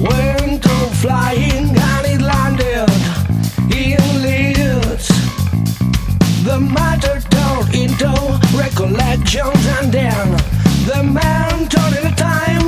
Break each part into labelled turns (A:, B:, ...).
A: Won't go flying and it landed in Leeds. The matter turned into recollections and then the man turned in time.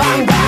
A: bang bang.